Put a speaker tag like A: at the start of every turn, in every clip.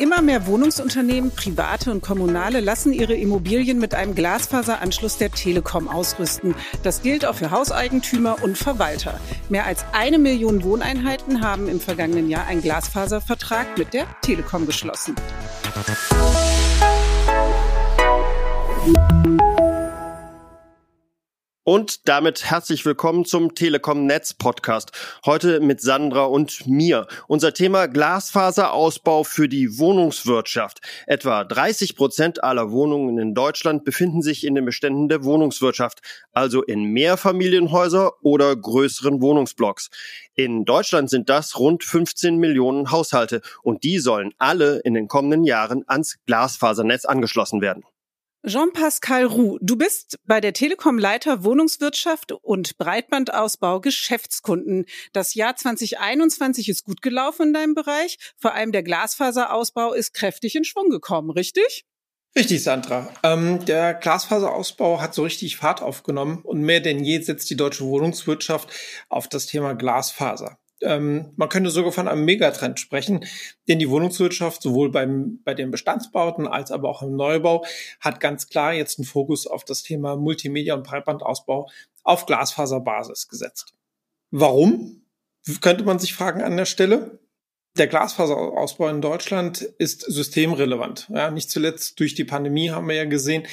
A: Immer mehr Wohnungsunternehmen, private und kommunale, lassen ihre Immobilien mit einem Glasfaseranschluss der Telekom ausrüsten. Das gilt auch für Hauseigentümer und Verwalter. Mehr als eine Million Wohneinheiten haben im vergangenen Jahr einen Glasfaservertrag mit der Telekom geschlossen.
B: Und damit herzlich willkommen zum Telekom Netz Podcast. Heute mit Sandra und mir. Unser Thema Glasfaserausbau für die Wohnungswirtschaft. Etwa 30 Prozent aller Wohnungen in Deutschland befinden sich in den Beständen der Wohnungswirtschaft, also in Mehrfamilienhäuser oder größeren Wohnungsblocks. In Deutschland sind das rund 15 Millionen Haushalte und die sollen alle in den kommenden Jahren ans Glasfasernetz angeschlossen werden.
A: Jean-Pascal Roux, du bist bei der Telekom Leiter Wohnungswirtschaft und Breitbandausbau Geschäftskunden. Das Jahr 2021 ist gut gelaufen in deinem Bereich. Vor allem der Glasfaserausbau ist kräftig in Schwung gekommen, richtig?
C: Richtig, Sandra. Ähm, der Glasfaserausbau hat so richtig Fahrt aufgenommen und mehr denn je setzt die deutsche Wohnungswirtschaft auf das Thema Glasfaser ähm, man könnte sogar von einem Megatrend sprechen, denn die Wohnungswirtschaft sowohl beim, bei den Bestandsbauten als aber auch im Neubau hat ganz klar jetzt einen Fokus auf das Thema Multimedia und Breitbandausbau auf Glasfaserbasis gesetzt. Warum? Könnte man sich fragen an der Stelle der Glasfaserausbau in Deutschland ist systemrelevant. Ja, nicht zuletzt durch die Pandemie haben wir ja gesehen,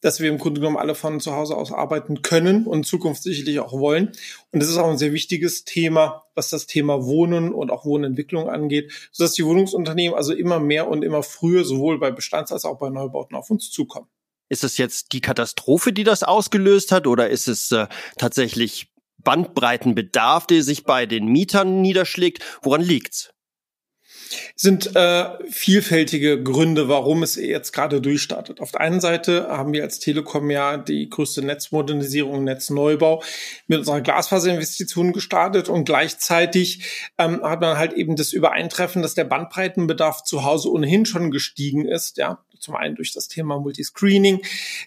C: dass wir im Grunde genommen alle von zu Hause aus arbeiten können und Zukunft sicherlich auch wollen. Und es ist auch ein sehr wichtiges Thema, was das Thema Wohnen und auch Wohnentwicklung angeht, sodass die Wohnungsunternehmen also immer mehr und immer früher sowohl bei Bestands- als auch bei Neubauten auf uns zukommen.
B: Ist es jetzt die Katastrophe, die das ausgelöst hat, oder ist es äh, tatsächlich Bandbreitenbedarf, der sich bei den Mietern niederschlägt? Woran liegt's?
C: Sind äh, vielfältige Gründe, warum es jetzt gerade durchstartet. Auf der einen Seite haben wir als Telekom ja die größte Netzmodernisierung, Netzneubau mit unserer Glasfaserinvestition gestartet und gleichzeitig ähm, hat man halt eben das Übereintreffen, dass der Bandbreitenbedarf zu Hause ohnehin schon gestiegen ist, ja, zum einen durch das Thema Multiscreening.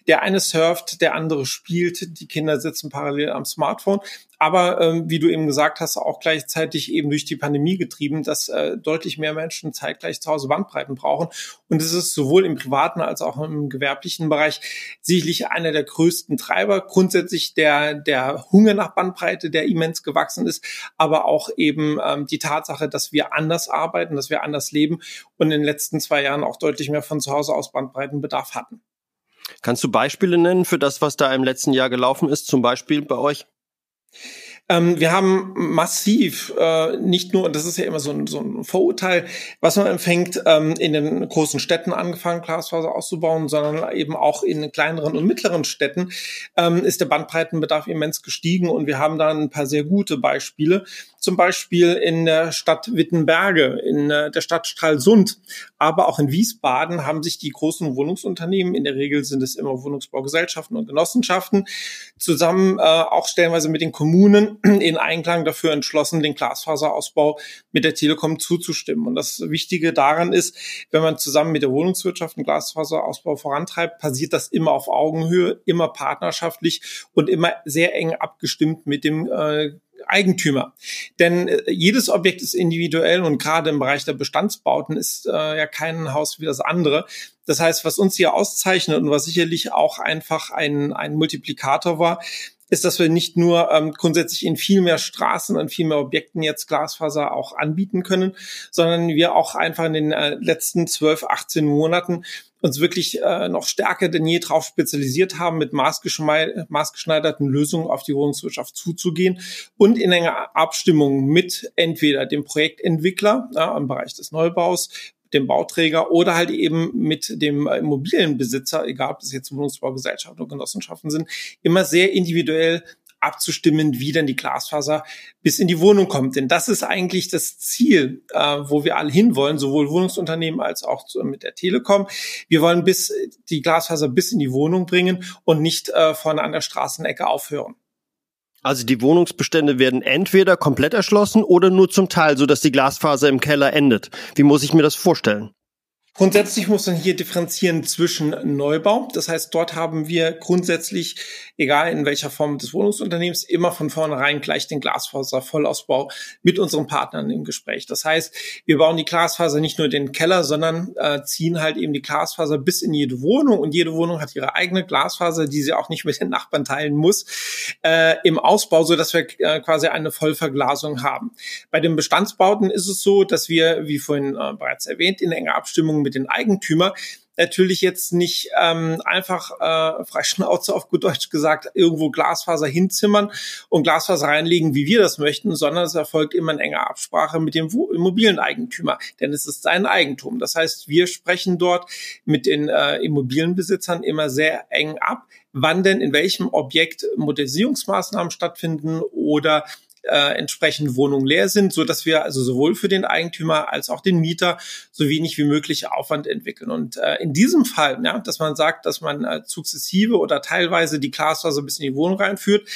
C: Der eine surft, der andere spielt, die Kinder sitzen parallel am Smartphone. Aber ähm, wie du eben gesagt hast, auch gleichzeitig eben durch die Pandemie getrieben, dass äh, deutlich mehr Menschen zeitgleich zu Hause Bandbreiten brauchen. Und es ist sowohl im privaten als auch im gewerblichen Bereich sicherlich einer der größten Treiber. Grundsätzlich der, der Hunger nach Bandbreite, der immens gewachsen ist, aber auch eben ähm, die Tatsache, dass wir anders arbeiten, dass wir anders leben und in den letzten zwei Jahren auch deutlich mehr von zu Hause aus Bandbreitenbedarf hatten.
B: Kannst du Beispiele nennen für das, was da im letzten Jahr gelaufen ist, zum Beispiel bei euch?
C: Ähm, wir haben massiv, äh, nicht nur, und das ist ja immer so ein, so ein Vorurteil, was man empfängt, ähm, in den großen Städten angefangen, Glasfaser auszubauen, sondern eben auch in kleineren und mittleren Städten ähm, ist der Bandbreitenbedarf immens gestiegen und wir haben da ein paar sehr gute Beispiele zum Beispiel in der Stadt Wittenberge, in äh, der Stadt Stralsund, aber auch in Wiesbaden haben sich die großen Wohnungsunternehmen, in der Regel sind es immer Wohnungsbaugesellschaften und Genossenschaften, zusammen äh, auch stellenweise mit den Kommunen in Einklang dafür entschlossen, den Glasfaserausbau mit der Telekom zuzustimmen. Und das Wichtige daran ist, wenn man zusammen mit der Wohnungswirtschaft einen Glasfaserausbau vorantreibt, passiert das immer auf Augenhöhe, immer partnerschaftlich und immer sehr eng abgestimmt mit dem äh, Eigentümer. Denn äh, jedes Objekt ist individuell und gerade im Bereich der Bestandsbauten ist äh, ja kein Haus wie das andere. Das heißt, was uns hier auszeichnet und was sicherlich auch einfach ein, ein Multiplikator war, ist, dass wir nicht nur ähm, grundsätzlich in viel mehr Straßen und viel mehr Objekten jetzt Glasfaser auch anbieten können, sondern wir auch einfach in den äh, letzten 12, 18 Monaten uns wirklich äh, noch stärker denn je darauf spezialisiert haben, mit maßgeschneiderten Lösungen auf die Wohnungswirtschaft zuzugehen und in enger Abstimmung mit entweder dem Projektentwickler ja, im Bereich des Neubaus, dem Bauträger oder halt eben mit dem Immobilienbesitzer, egal ob es jetzt Wohnungsbaugesellschaften oder Genossenschaften sind, immer sehr individuell abzustimmen, wie dann die Glasfaser bis in die Wohnung kommt. Denn das ist eigentlich das Ziel, äh, wo wir alle hinwollen, sowohl Wohnungsunternehmen als auch mit der Telekom. Wir wollen bis die Glasfaser bis in die Wohnung bringen und nicht äh, vorne an der Straßenecke aufhören.
B: Also die Wohnungsbestände werden entweder komplett erschlossen oder nur zum Teil, so dass die Glasfaser im Keller endet. Wie muss ich mir das vorstellen?
C: Grundsätzlich muss man hier differenzieren zwischen Neubau. Das heißt, dort haben wir grundsätzlich, egal in welcher Form des Wohnungsunternehmens, immer von vornherein gleich den Glasfaser-Vollausbau mit unseren Partnern im Gespräch. Das heißt, wir bauen die Glasfaser nicht nur den Keller, sondern äh, ziehen halt eben die Glasfaser bis in jede Wohnung und jede Wohnung hat ihre eigene Glasfaser, die sie auch nicht mit den Nachbarn teilen muss, äh, im Ausbau, so dass wir äh, quasi eine Vollverglasung haben. Bei den Bestandsbauten ist es so, dass wir, wie vorhin äh, bereits erwähnt, in enger Abstimmung mit den Eigentümer natürlich jetzt nicht ähm, einfach äh, freischnauze auf gut Deutsch gesagt irgendwo Glasfaser hinzimmern und Glasfaser reinlegen, wie wir das möchten, sondern es erfolgt immer in enger Absprache mit dem Immobilieneigentümer, denn es ist sein Eigentum. Das heißt, wir sprechen dort mit den äh, Immobilienbesitzern immer sehr eng ab, wann denn in welchem Objekt Modernisierungsmaßnahmen stattfinden oder äh, entsprechend Wohnungen leer sind, so dass wir also sowohl für den Eigentümer als auch den Mieter so wenig wie möglich Aufwand entwickeln. Und äh, in diesem Fall, ja, dass man sagt, dass man äh, sukzessive oder teilweise die Glasfaser bis in die Wohnung reinführt,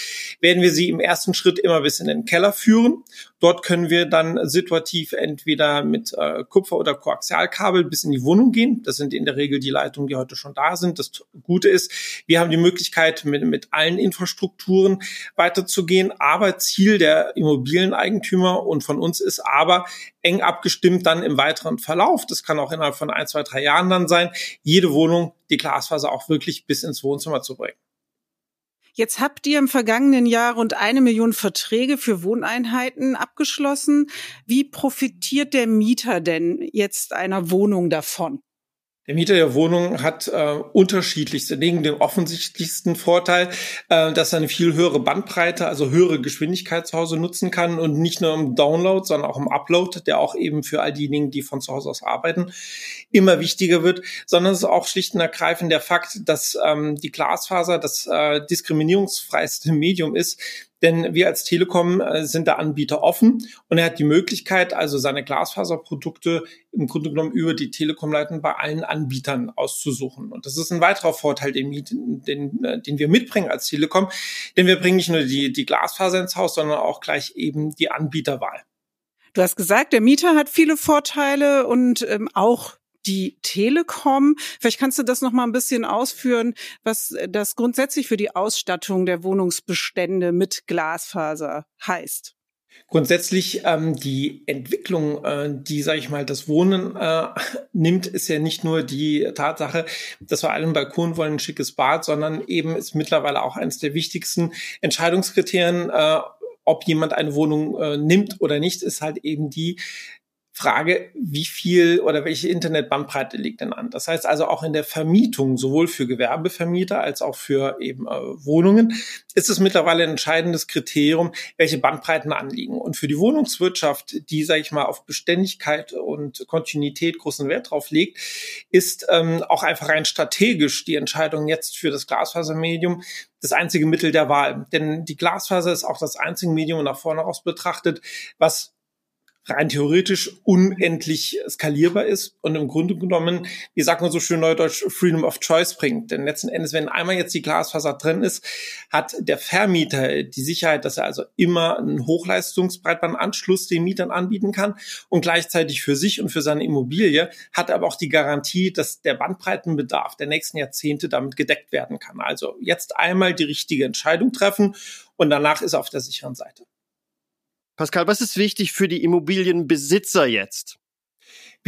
C: werden wir sie im ersten Schritt immer bis in den Keller führen. Dort können wir dann situativ entweder mit äh, Kupfer- oder Koaxialkabel bis in die Wohnung gehen. Das sind in der Regel die Leitungen, die heute schon da sind. Das Gute ist, wir haben die Möglichkeit, mit, mit allen Infrastrukturen weiterzugehen. Aber Ziel der Immobilieneigentümer und von uns ist aber eng abgestimmt dann im weiteren Verlauf. Das kann auch innerhalb von ein, zwei, drei Jahren dann sein, jede Wohnung die Glasfaser auch wirklich bis ins Wohnzimmer zu bringen.
A: Jetzt habt ihr im vergangenen Jahr rund eine Million Verträge für Wohneinheiten abgeschlossen. Wie profitiert der Mieter denn jetzt einer Wohnung davon?
C: Der Mieter der Wohnung hat äh, unterschiedlichste, neben dem offensichtlichsten Vorteil, äh, dass er eine viel höhere Bandbreite, also höhere Geschwindigkeit zu Hause nutzen kann und nicht nur im Download, sondern auch im Upload, der auch eben für all diejenigen, die von zu Hause aus arbeiten, immer wichtiger wird, sondern es ist auch schlicht und ergreifend der Fakt, dass ähm, die Glasfaser das äh, diskriminierungsfreiste Medium ist, denn wir als Telekom äh, sind der Anbieter offen und er hat die Möglichkeit, also seine Glasfaserprodukte im Grunde genommen über die Telekom-Leiten bei allen Anbietern auszusuchen. Und das ist ein weiterer Vorteil, den, den, äh, den wir mitbringen als Telekom, denn wir bringen nicht nur die, die Glasfaser ins Haus, sondern auch gleich eben die Anbieterwahl.
A: Du hast gesagt, der Mieter hat viele Vorteile und ähm, auch die Telekom. Vielleicht kannst du das noch mal ein bisschen ausführen, was das grundsätzlich für die Ausstattung der Wohnungsbestände mit Glasfaser heißt.
C: Grundsätzlich ähm, die Entwicklung, äh, die, sage ich mal, das Wohnen äh, nimmt, ist ja nicht nur die Tatsache, dass wir alle einen Balkon wollen, ein schickes Bad, sondern eben ist mittlerweile auch eines der wichtigsten Entscheidungskriterien, äh, ob jemand eine Wohnung äh, nimmt oder nicht, ist halt eben die, Frage, wie viel oder welche Internetbandbreite liegt denn an? Das heißt also auch in der Vermietung, sowohl für Gewerbevermieter als auch für eben äh, Wohnungen, ist es mittlerweile ein entscheidendes Kriterium, welche Bandbreiten anliegen. Und für die Wohnungswirtschaft, die, sage ich mal, auf Beständigkeit und Kontinuität großen Wert drauf legt, ist ähm, auch einfach rein strategisch die Entscheidung jetzt für das Glasfasermedium das einzige Mittel der Wahl. Denn die Glasfaser ist auch das einzige Medium nach vorne aus betrachtet, was rein theoretisch unendlich skalierbar ist und im Grunde genommen, wie sagt man so schön neudeutsch, Freedom of Choice bringt. Denn letzten Endes, wenn einmal jetzt die Glasfaser drin ist, hat der Vermieter die Sicherheit, dass er also immer einen Hochleistungsbreitbandanschluss den Mietern anbieten kann und gleichzeitig für sich und für seine Immobilie hat aber auch die Garantie, dass der Bandbreitenbedarf der nächsten Jahrzehnte damit gedeckt werden kann. Also jetzt einmal die richtige Entscheidung treffen und danach ist er auf der sicheren Seite.
B: Pascal, was ist wichtig für die Immobilienbesitzer jetzt?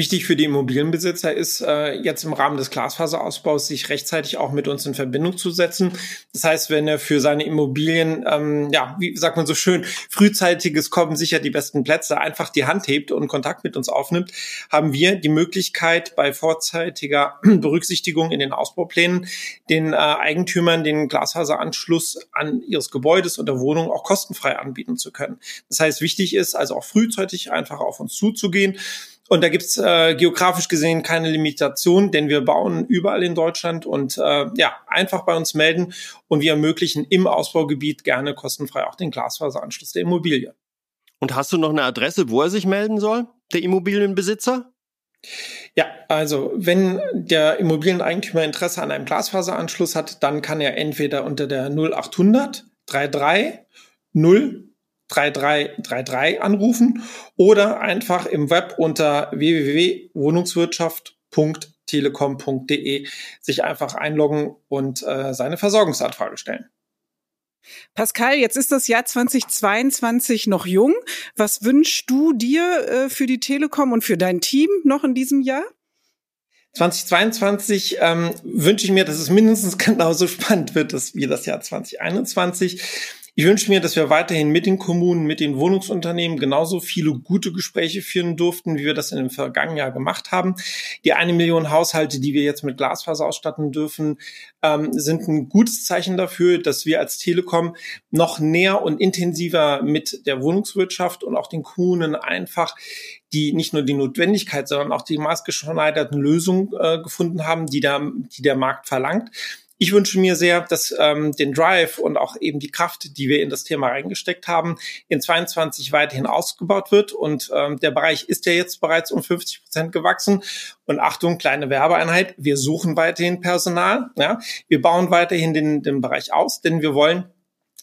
C: Wichtig für die Immobilienbesitzer ist äh, jetzt im Rahmen des Glasfaserausbaus sich rechtzeitig auch mit uns in Verbindung zu setzen. Das heißt, wenn er für seine Immobilien, ähm, ja, wie sagt man so schön, frühzeitiges Kommen sicher die besten Plätze, einfach die Hand hebt und Kontakt mit uns aufnimmt, haben wir die Möglichkeit, bei vorzeitiger Berücksichtigung in den Ausbauplänen den äh, Eigentümern den Glasfaseranschluss an ihres Gebäudes und der Wohnung auch kostenfrei anbieten zu können. Das heißt, wichtig ist also auch frühzeitig einfach auf uns zuzugehen und da gibt's äh, geografisch gesehen keine Limitation, denn wir bauen überall in Deutschland und äh, ja, einfach bei uns melden und wir ermöglichen im Ausbaugebiet gerne kostenfrei auch den Glasfaseranschluss der Immobilie.
B: Und hast du noch eine Adresse, wo er sich melden soll, der Immobilienbesitzer?
C: Ja, also wenn der Immobilieneigentümer Interesse an einem Glasfaseranschluss hat, dann kann er entweder unter der 0800 33 0 3333 anrufen oder einfach im Web unter www.wohnungswirtschaft www.telekom.de sich einfach einloggen und äh, seine Versorgungsanfrage stellen.
A: Pascal, jetzt ist das Jahr 2022 noch jung. Was wünschst du dir äh, für die Telekom und für dein Team noch in diesem Jahr?
C: 2022 ähm, wünsche ich mir, dass es mindestens genauso spannend wird wie das Jahr 2021. Ich wünsche mir, dass wir weiterhin mit den Kommunen, mit den Wohnungsunternehmen genauso viele gute Gespräche führen durften, wie wir das in dem vergangenen Jahr gemacht haben. Die eine Million Haushalte, die wir jetzt mit Glasfaser ausstatten dürfen, ähm, sind ein gutes Zeichen dafür, dass wir als Telekom noch näher und intensiver mit der Wohnungswirtschaft und auch den Kommunen einfach die nicht nur die Notwendigkeit, sondern auch die maßgeschneiderten Lösungen äh, gefunden haben, die, da, die der Markt verlangt. Ich wünsche mir sehr, dass ähm, den Drive und auch eben die Kraft, die wir in das Thema reingesteckt haben, in 22 weiterhin ausgebaut wird. Und ähm, der Bereich ist ja jetzt bereits um 50 Prozent gewachsen. Und Achtung, kleine Werbeeinheit, wir suchen weiterhin Personal. Ja? Wir bauen weiterhin den, den Bereich aus, denn wir wollen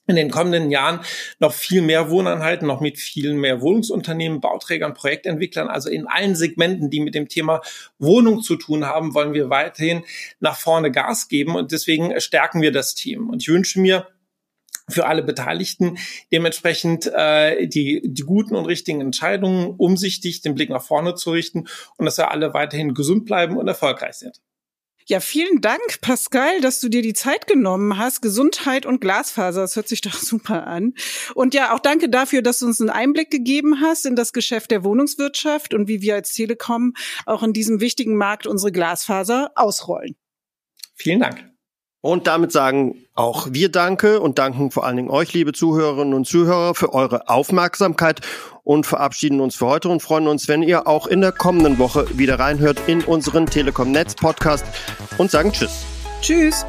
C: in den kommenden Jahren noch viel mehr Wohneinheiten, noch mit viel mehr Wohnungsunternehmen, Bauträgern, Projektentwicklern, also in allen Segmenten, die mit dem Thema Wohnung zu tun haben, wollen wir weiterhin nach vorne Gas geben und deswegen stärken wir das Team. Und ich wünsche mir, für alle Beteiligten dementsprechend äh, die, die guten und richtigen Entscheidungen umsichtig den Blick nach vorne zu richten und dass wir alle weiterhin gesund bleiben und erfolgreich sind.
A: Ja, vielen Dank, Pascal, dass du dir die Zeit genommen hast. Gesundheit und Glasfaser, das hört sich doch super an. Und ja, auch danke dafür, dass du uns einen Einblick gegeben hast in das Geschäft der Wohnungswirtschaft und wie wir als Telekom auch in diesem wichtigen Markt unsere Glasfaser ausrollen.
C: Vielen Dank.
B: Und damit sagen auch wir Danke und danken vor allen Dingen euch, liebe Zuhörerinnen und Zuhörer, für eure Aufmerksamkeit und verabschieden uns für heute und freuen uns, wenn ihr auch in der kommenden Woche wieder reinhört in unseren Telekom Netz Podcast und sagen Tschüss.
A: Tschüss.